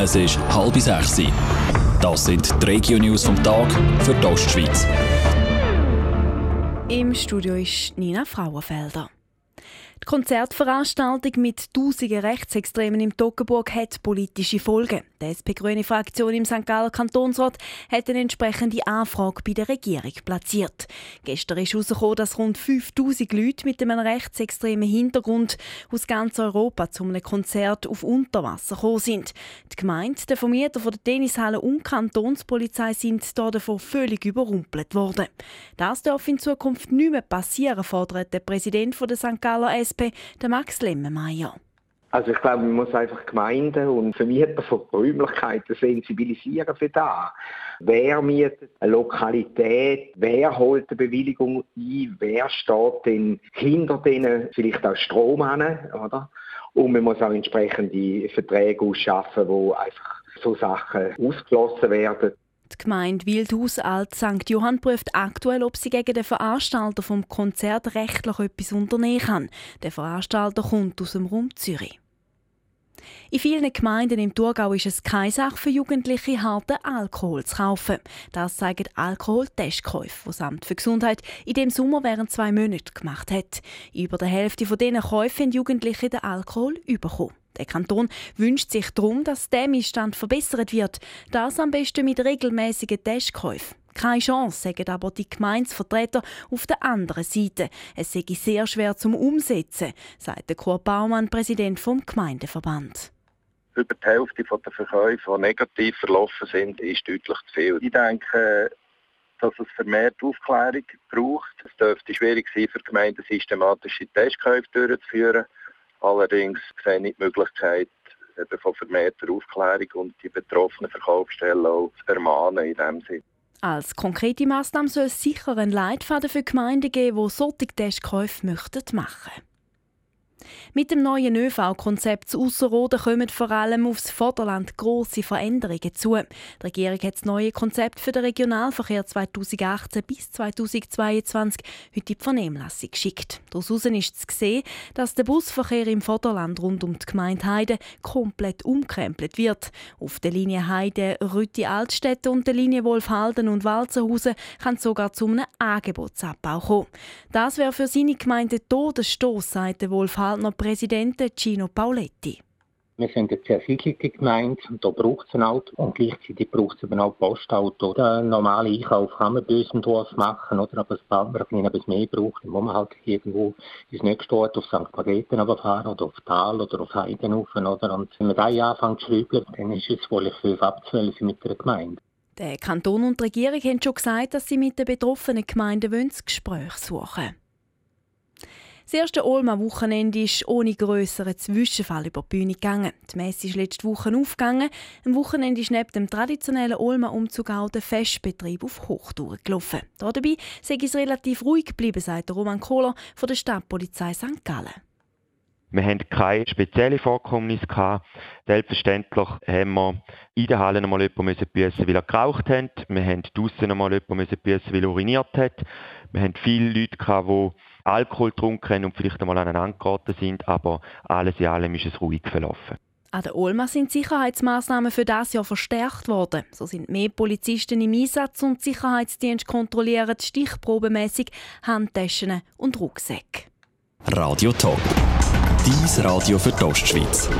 Es ist halb sechs. Das sind die Regio-News vom Tag für die Ostschweiz. Im Studio ist Nina Frauenfelder. Die Konzertveranstaltung mit tausenden Rechtsextremen im Toggenburg hat politische Folgen. Die SP-grüne Fraktion im St. Galler Kantonsrat hat eine entsprechende Anfrage bei der Regierung platziert. Gestern ist herausgekommen, dass rund 5000 Leute mit einem rechtsextremen Hintergrund aus ganz Europa zu einem Konzert auf Unterwasser gekommen sind. Die Gemeinde, der Vermieter von der Tennishalle und die Kantonspolizei sind davon völlig überrumpelt worden. Das darf in Zukunft nicht mehr passieren, fordert der Präsident der St. Galler SP, Max Lemmenmeier. Also ich glaube, man muss einfach Gemeinden und Vermieter von Räumlichkeiten sensibilisieren für das. Wer mietet eine Lokalität? Wer holt eine Bewilligung ein? Wer steht denn hinter denen vielleicht auch Strom an, oder? Und man muss auch entsprechende Verträge ausschaffen, wo einfach so Sachen ausgeschlossen werden. Die Gemeinde Wildhaus Alt St. Johann prüft aktuell, ob sie gegen den Veranstalter vom Konzert rechtlich etwas unternehmen kann. Der Veranstalter kommt aus dem Raum Zürich. In vielen Gemeinden im Thurgau ist es keine Sache für Jugendliche, harten Alkohol zu kaufen. Das zeigen Alkoholtestkäufe, die das Amt für Gesundheit in dem Sommer während zwei Monaten gemacht hat. Über der Hälfte von diesen Käufen haben Jugendliche den Alkohol bekommen. Der Kanton wünscht sich darum, dass der Missstand verbessert wird. Das am besten mit regelmäßigen Testkäufen. Keine Chance, sagen aber die Gemeinsvertreter auf der anderen Seite. Es sei sehr schwer zum Umsetzen, sagt der Kurt Baumann, Präsident vom Gemeindeverband. Über die Hälfte der Verkäufe, die negativ verlaufen sind, ist deutlich zu viel. Ich denke, dass es vermehrt Aufklärung braucht. Es dürfte schwierig sein, für Gemeinden systematische Testkäufe durchzuführen. Allerdings sehe ich die Möglichkeit von vermehrter Aufklärung und die betroffenen Verkaufsstellen auch zu ermahnen in diesem Sinne. Als konkrete Maßnahme soll es sicher einen Leitfaden für Gemeinden geben, die solche Testkäufe machen möchten. Mit dem neuen ÖV-Konzept zu Ausserrhoden kommen vor allem aufs Vorderland grosse Veränderungen zu. Die Regierung hat das neue Konzept für den Regionalverkehr 2018 bis 2022 heute in die Vernehmlassung geschickt. Daraus ist zu sehen, dass der Busverkehr im Vorderland rund um die Gemeinde Heide komplett umkrempelt wird. Auf der Linie Heide, Rütti, Altstädte und der Linie Wolfhalden und Walzerhausen kann es sogar zu einem Angebotsabbau kommen. Das wäre für seine Gemeinde Todesstoß, sagt Wolfhaldner Präsident Gino Pauletti. Wir sind eine sehr siedlige Gemeinde und da braucht es ein Auto und gleichzeitig braucht es eben auch Postauto. Den normalen Einkauf kann man bei uns im Dorf machen, oder? aber sobald man ein etwas mehr braucht, dann muss man halt irgendwo ins nächste Ort auf St. Margrethen fahren oder auf Tal oder auf Heiden rauf, oder? Und wenn man da anfängt zu schrauben, dann ist es wohl fünf abzuwählen mit der Gemeinde. Der Kanton und die Regierung haben schon gesagt, dass sie mit den betroffenen Gemeinden das Gespräch suchen wollen. Das erste Olma-Wochenende ist ohne grösseren Zwischenfall über die Bühne gegangen. Die Messe ist letzte Woche aufgegangen. Am Wochenende ist neben dem traditionellen Olma-Umzug auch der Festbetrieb auf Hochtouren gelaufen. Dabei sei es relativ ruhig geblieben, sagt Roman Kohler von der Stadtpolizei St. Gallen. Wir hatten keine speziellen Vorkommnisse. Selbstverständlich haben wir in der Halle noch mal jemanden büssen, weil er geraucht hat. Wir haben draussen noch mal jemanden büssen, weil er uriniert hat. Wir hatten viele Leute, die Alkohol getrunken haben und vielleicht einmal aneinander geraten sind, aber alles in allem ist es ruhig verlaufen. An der Olma sind Sicherheitsmaßnahmen für das Jahr verstärkt worden. So sind mehr Polizisten im Einsatz und die Sicherheitsdienst kontrollieren stichprobenmäßig Handtaschen und Rucksäcke. Radio Top. Dies Radio für die Ostschweiz.